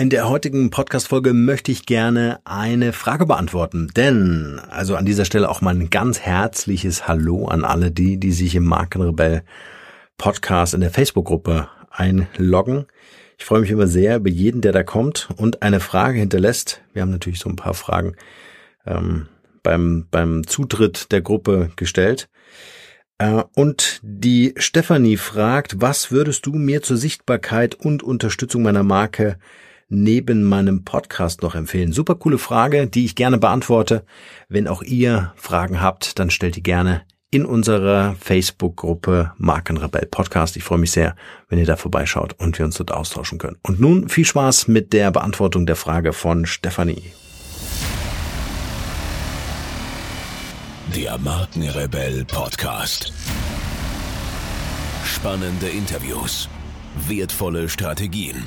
In der heutigen Podcast-Folge möchte ich gerne eine Frage beantworten, denn, also an dieser Stelle auch mal ein ganz herzliches Hallo an alle die, die sich im Markenrebell Podcast in der Facebook-Gruppe einloggen. Ich freue mich immer sehr über jeden, der da kommt und eine Frage hinterlässt. Wir haben natürlich so ein paar Fragen ähm, beim, beim Zutritt der Gruppe gestellt. Äh, und die Stefanie fragt, was würdest du mir zur Sichtbarkeit und Unterstützung meiner Marke neben meinem Podcast noch empfehlen? Super coole Frage, die ich gerne beantworte. Wenn auch ihr Fragen habt, dann stellt die gerne in unserer Facebook-Gruppe Markenrebell Podcast. Ich freue mich sehr, wenn ihr da vorbeischaut und wir uns dort austauschen können. Und nun viel Spaß mit der Beantwortung der Frage von Stefanie. Der Markenrebell Podcast. Spannende Interviews, wertvolle Strategien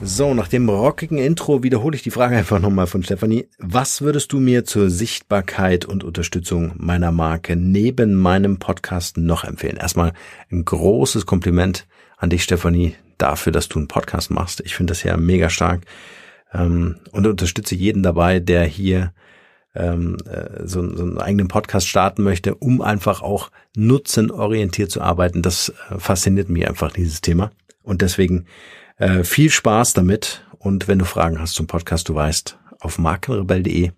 So, nach dem rockigen Intro wiederhole ich die Frage einfach nochmal von Stefanie. Was würdest du mir zur Sichtbarkeit und Unterstützung meiner Marke neben meinem Podcast noch empfehlen? Erstmal ein großes Kompliment an dich, Stefanie, dafür, dass du einen Podcast machst. Ich finde das ja mega stark ähm, und unterstütze jeden dabei, der hier ähm, äh, so, so einen eigenen Podcast starten möchte, um einfach auch nutzenorientiert zu arbeiten. Das äh, fasziniert mich einfach, dieses Thema. Und deswegen äh, viel Spaß damit. Und wenn du Fragen hast zum Podcast, du weißt, auf markenrebell.de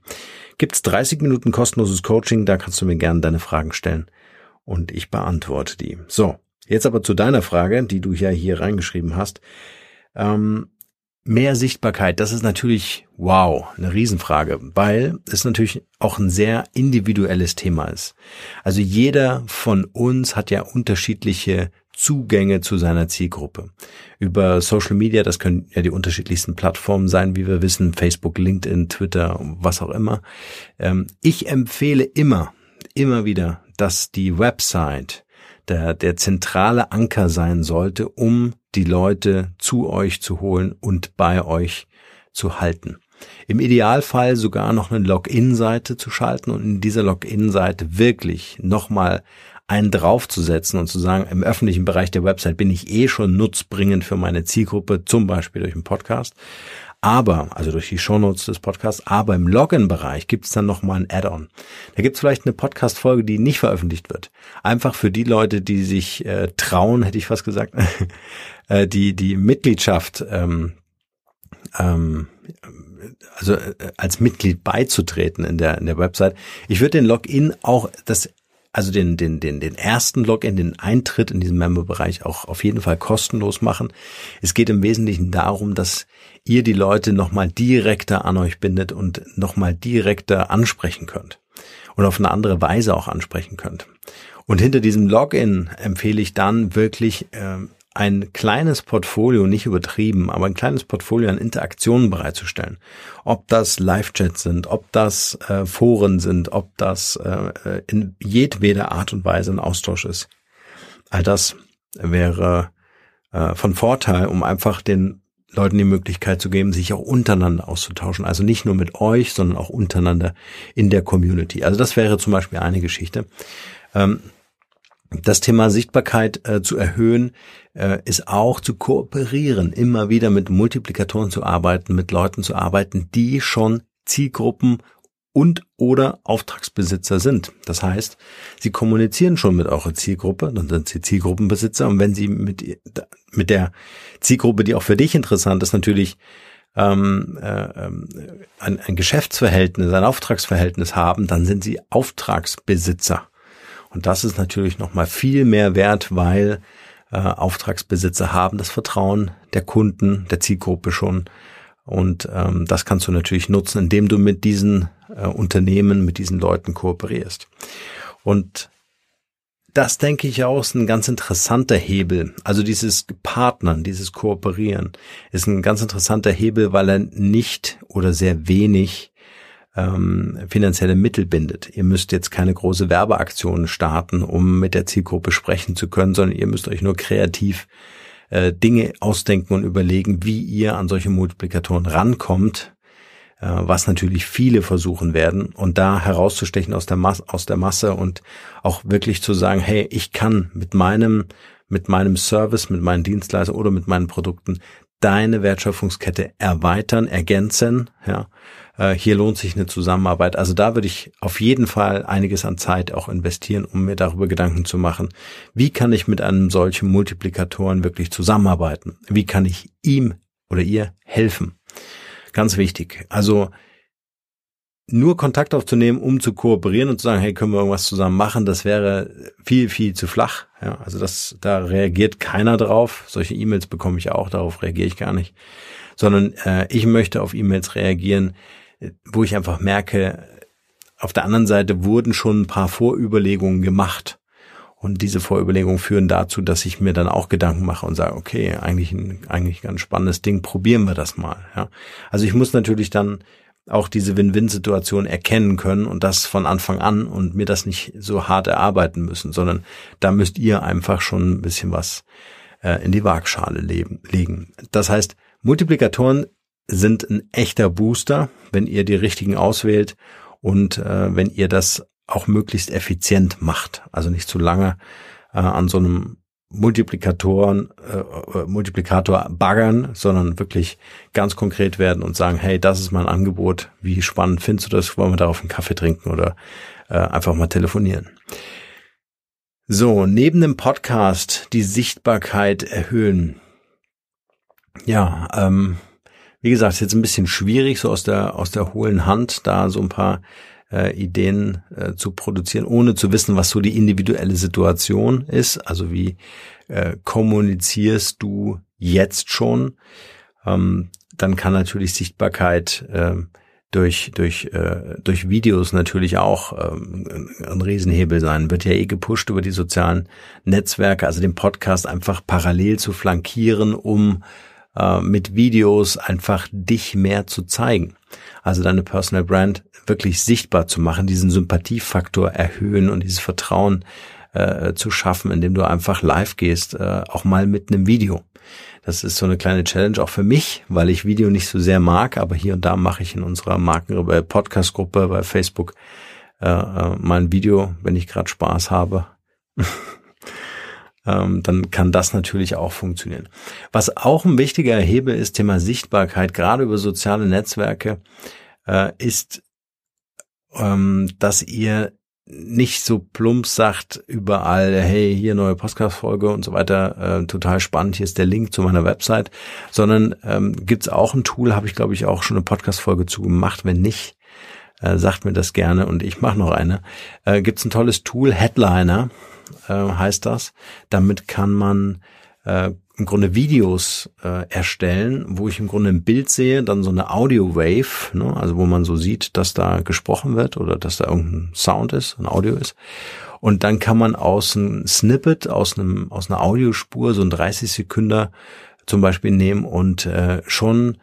gibt's 30 Minuten kostenloses Coaching. Da kannst du mir gerne deine Fragen stellen und ich beantworte die. So, jetzt aber zu deiner Frage, die du ja hier reingeschrieben hast. Ähm, mehr Sichtbarkeit, das ist natürlich wow, eine Riesenfrage, weil es natürlich auch ein sehr individuelles Thema ist. Also jeder von uns hat ja unterschiedliche Zugänge zu seiner Zielgruppe. Über Social Media, das können ja die unterschiedlichsten Plattformen sein, wie wir wissen, Facebook, LinkedIn, Twitter, was auch immer. Ähm, ich empfehle immer, immer wieder, dass die Website der, der zentrale Anker sein sollte, um die Leute zu euch zu holen und bei euch zu halten. Im Idealfall sogar noch eine Login-Seite zu schalten und in dieser Login-Seite wirklich nochmal einen draufzusetzen und zu sagen, im öffentlichen Bereich der Website bin ich eh schon nutzbringend für meine Zielgruppe, zum Beispiel durch einen Podcast. Aber, also durch die Shownotes des Podcasts, aber im Login-Bereich gibt es dann nochmal ein Add-on. Da gibt es vielleicht eine Podcast-Folge, die nicht veröffentlicht wird. Einfach für die Leute, die sich äh, trauen, hätte ich fast gesagt, äh, die die Mitgliedschaft ähm, ähm, also äh, als Mitglied beizutreten in der in der Website. Ich würde den Login auch das also den, den, den, den ersten Login, den Eintritt in diesen Member-Bereich auch auf jeden Fall kostenlos machen. Es geht im Wesentlichen darum, dass ihr die Leute nochmal direkter an euch bindet und nochmal direkter ansprechen könnt und auf eine andere Weise auch ansprechen könnt. Und hinter diesem Login empfehle ich dann wirklich äh, ein kleines Portfolio, nicht übertrieben, aber ein kleines Portfolio an Interaktionen bereitzustellen. Ob das Live-Chats sind, ob das äh, Foren sind, ob das äh, in jedweder Art und Weise ein Austausch ist. All das wäre äh, von Vorteil, um einfach den Leuten die Möglichkeit zu geben, sich auch untereinander auszutauschen. Also nicht nur mit euch, sondern auch untereinander in der Community. Also das wäre zum Beispiel eine Geschichte. Ähm, das Thema Sichtbarkeit äh, zu erhöhen, äh, ist auch zu kooperieren, immer wieder mit Multiplikatoren zu arbeiten, mit Leuten zu arbeiten, die schon Zielgruppen und oder Auftragsbesitzer sind. Das heißt, sie kommunizieren schon mit eurer Zielgruppe, dann sind sie Zielgruppenbesitzer und wenn sie mit, mit der Zielgruppe, die auch für dich interessant ist, natürlich ähm, äh, ähm, ein, ein Geschäftsverhältnis, ein Auftragsverhältnis haben, dann sind sie Auftragsbesitzer. Und das ist natürlich nochmal viel mehr wert, weil äh, Auftragsbesitzer haben das Vertrauen der Kunden, der Zielgruppe schon. Und ähm, das kannst du natürlich nutzen, indem du mit diesen äh, Unternehmen, mit diesen Leuten kooperierst. Und das denke ich auch ist ein ganz interessanter Hebel. Also dieses Partnern, dieses Kooperieren ist ein ganz interessanter Hebel, weil er nicht oder sehr wenig ähm, finanzielle Mittel bindet. Ihr müsst jetzt keine große Werbeaktion starten, um mit der Zielgruppe sprechen zu können, sondern ihr müsst euch nur kreativ äh, Dinge ausdenken und überlegen, wie ihr an solche Multiplikatoren rankommt, äh, was natürlich viele versuchen werden und da herauszustechen aus der, Mas aus der Masse und auch wirklich zu sagen, hey, ich kann mit meinem mit meinem Service, mit meinen Dienstleistungen oder mit meinen Produkten deine Wertschöpfungskette erweitern, ergänzen. Ja, äh, hier lohnt sich eine Zusammenarbeit. Also da würde ich auf jeden Fall einiges an Zeit auch investieren, um mir darüber Gedanken zu machen, wie kann ich mit einem solchen Multiplikatoren wirklich zusammenarbeiten? Wie kann ich ihm oder ihr helfen? Ganz wichtig. Also nur Kontakt aufzunehmen, um zu kooperieren und zu sagen, hey, können wir irgendwas zusammen machen, das wäre viel, viel zu flach. Ja, also das, da reagiert keiner drauf. Solche E-Mails bekomme ich auch, darauf reagiere ich gar nicht. Sondern äh, ich möchte auf E-Mails reagieren, wo ich einfach merke, auf der anderen Seite wurden schon ein paar Vorüberlegungen gemacht. Und diese Vorüberlegungen führen dazu, dass ich mir dann auch Gedanken mache und sage, okay, eigentlich ein, eigentlich ein ganz spannendes Ding, probieren wir das mal. Ja. Also ich muss natürlich dann auch diese Win-Win-Situation erkennen können und das von Anfang an und mir das nicht so hart erarbeiten müssen, sondern da müsst ihr einfach schon ein bisschen was äh, in die Waagschale legen. Das heißt, Multiplikatoren sind ein echter Booster, wenn ihr die richtigen auswählt und äh, wenn ihr das auch möglichst effizient macht, also nicht zu lange äh, an so einem Multiplikatoren, äh, äh, Multiplikator baggern, sondern wirklich ganz konkret werden und sagen, hey, das ist mein Angebot, wie spannend findest du das? Wollen wir darauf einen Kaffee trinken oder äh, einfach mal telefonieren? So, neben dem Podcast die Sichtbarkeit erhöhen. Ja, ähm, wie gesagt, ist jetzt ein bisschen schwierig, so aus der aus der hohlen Hand da so ein paar äh, Ideen äh, zu produzieren, ohne zu wissen, was so die individuelle Situation ist. Also wie äh, kommunizierst du jetzt schon? Ähm, dann kann natürlich Sichtbarkeit äh, durch durch äh, durch Videos natürlich auch ähm, ein Riesenhebel sein. Wird ja eh gepusht über die sozialen Netzwerke, also den Podcast einfach parallel zu flankieren, um äh, mit Videos einfach dich mehr zu zeigen. Also deine Personal Brand wirklich sichtbar zu machen, diesen Sympathiefaktor erhöhen und dieses Vertrauen äh, zu schaffen, indem du einfach live gehst, äh, auch mal mit einem Video. Das ist so eine kleine Challenge auch für mich, weil ich Video nicht so sehr mag, aber hier und da mache ich in unserer Marken bei Podcast-Gruppe bei Facebook äh, äh, mal ein Video, wenn ich gerade Spaß habe. ähm, dann kann das natürlich auch funktionieren. Was auch ein wichtiger Hebel ist, Thema Sichtbarkeit, gerade über soziale Netzwerke, äh, ist, ähm, dass ihr nicht so plump sagt überall, hey, hier neue Podcast-Folge und so weiter, äh, total spannend, hier ist der Link zu meiner Website, sondern ähm, gibt auch ein Tool, habe ich glaube ich auch schon eine Podcast-Folge zu gemacht, wenn nicht, äh, sagt mir das gerne und ich mache noch eine. Äh, gibt's ein tolles Tool, Headliner, äh, heißt das. Damit kann man äh, im Grunde Videos äh, erstellen, wo ich im Grunde ein Bild sehe, dann so eine Audio Wave, ne, also wo man so sieht, dass da gesprochen wird oder dass da irgendein Sound ist, ein Audio ist. Und dann kann man aus einem Snippet, aus einem aus einer Audiospur so ein 30 Sekünder zum Beispiel nehmen und äh, schon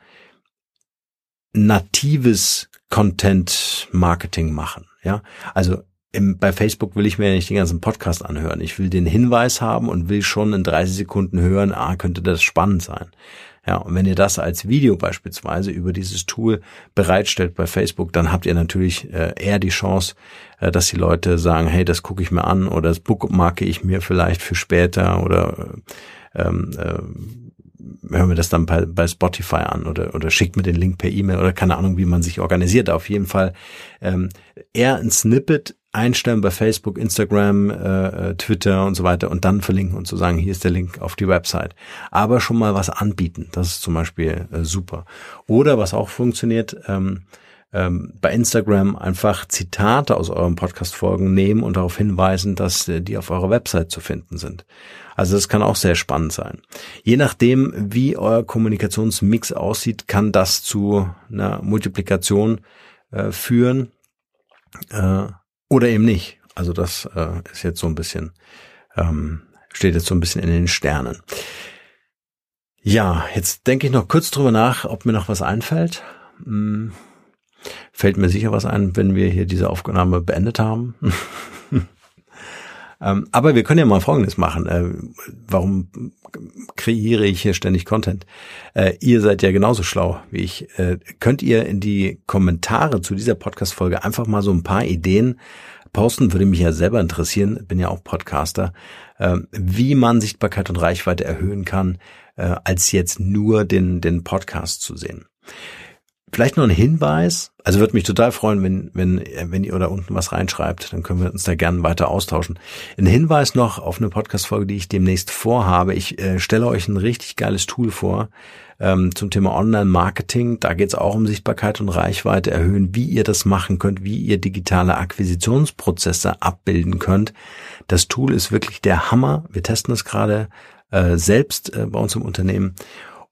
natives Content Marketing machen. Ja, also im, bei Facebook will ich mir ja nicht den ganzen Podcast anhören. Ich will den Hinweis haben und will schon in 30 Sekunden hören, ah, könnte das spannend sein. Ja, und wenn ihr das als Video beispielsweise über dieses Tool bereitstellt bei Facebook, dann habt ihr natürlich äh, eher die Chance, äh, dass die Leute sagen, hey, das gucke ich mir an oder das bookmarke ich mir vielleicht für später oder ähm, äh, hören wir das dann bei, bei Spotify an oder, oder schickt mir den Link per E-Mail oder keine Ahnung, wie man sich organisiert. Auf jeden Fall ähm, eher ein Snippet einstellen bei Facebook, Instagram, äh, äh, Twitter und so weiter und dann verlinken und zu so sagen, hier ist der Link auf die Website. Aber schon mal was anbieten, das ist zum Beispiel äh, super. Oder was auch funktioniert, ähm, ähm, bei Instagram einfach Zitate aus euren Podcast-Folgen nehmen und darauf hinweisen, dass äh, die auf eurer Website zu finden sind. Also das kann auch sehr spannend sein. Je nachdem, wie euer Kommunikationsmix aussieht, kann das zu einer Multiplikation äh, führen. Äh, oder eben nicht. Also das äh, ist jetzt so ein bisschen, ähm, steht jetzt so ein bisschen in den Sternen. Ja, jetzt denke ich noch kurz drüber nach, ob mir noch was einfällt. Hm. Fällt mir sicher was ein, wenn wir hier diese Aufnahme beendet haben. ähm, aber wir können ja mal Folgendes machen. Äh, warum kreiere ich hier ständig Content? Äh, ihr seid ja genauso schlau wie ich. Äh, könnt ihr in die Kommentare zu dieser Podcast-Folge einfach mal so ein paar Ideen posten? Würde mich ja selber interessieren. Bin ja auch Podcaster. Äh, wie man Sichtbarkeit und Reichweite erhöhen kann, äh, als jetzt nur den, den Podcast zu sehen. Vielleicht noch ein Hinweis. Also würde mich total freuen, wenn, wenn, wenn ihr da unten was reinschreibt. Dann können wir uns da gerne weiter austauschen. Ein Hinweis noch auf eine Podcast-Folge, die ich demnächst vorhabe. Ich äh, stelle euch ein richtig geiles Tool vor ähm, zum Thema Online-Marketing. Da geht es auch um Sichtbarkeit und Reichweite erhöhen, wie ihr das machen könnt, wie ihr digitale Akquisitionsprozesse abbilden könnt. Das Tool ist wirklich der Hammer. Wir testen es gerade äh, selbst äh, bei uns im Unternehmen.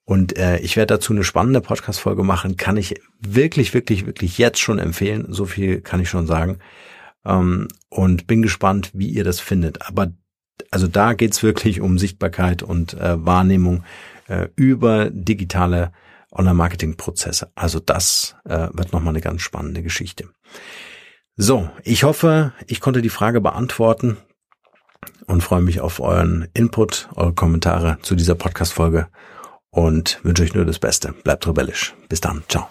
Und äh, ich werde dazu eine spannende Podcast-Folge machen. Kann ich wirklich, wirklich, wirklich jetzt schon empfehlen. So viel kann ich schon sagen. Ähm, und bin gespannt, wie ihr das findet. Aber also da geht's wirklich um Sichtbarkeit und äh, Wahrnehmung äh, über digitale Online-Marketing-Prozesse. Also das äh, wird nochmal eine ganz spannende Geschichte. So, ich hoffe, ich konnte die Frage beantworten und freue mich auf euren Input, eure Kommentare zu dieser Podcast-Folge und wünsche euch nur das Beste. Bleibt rebellisch. Bis dann. Ciao.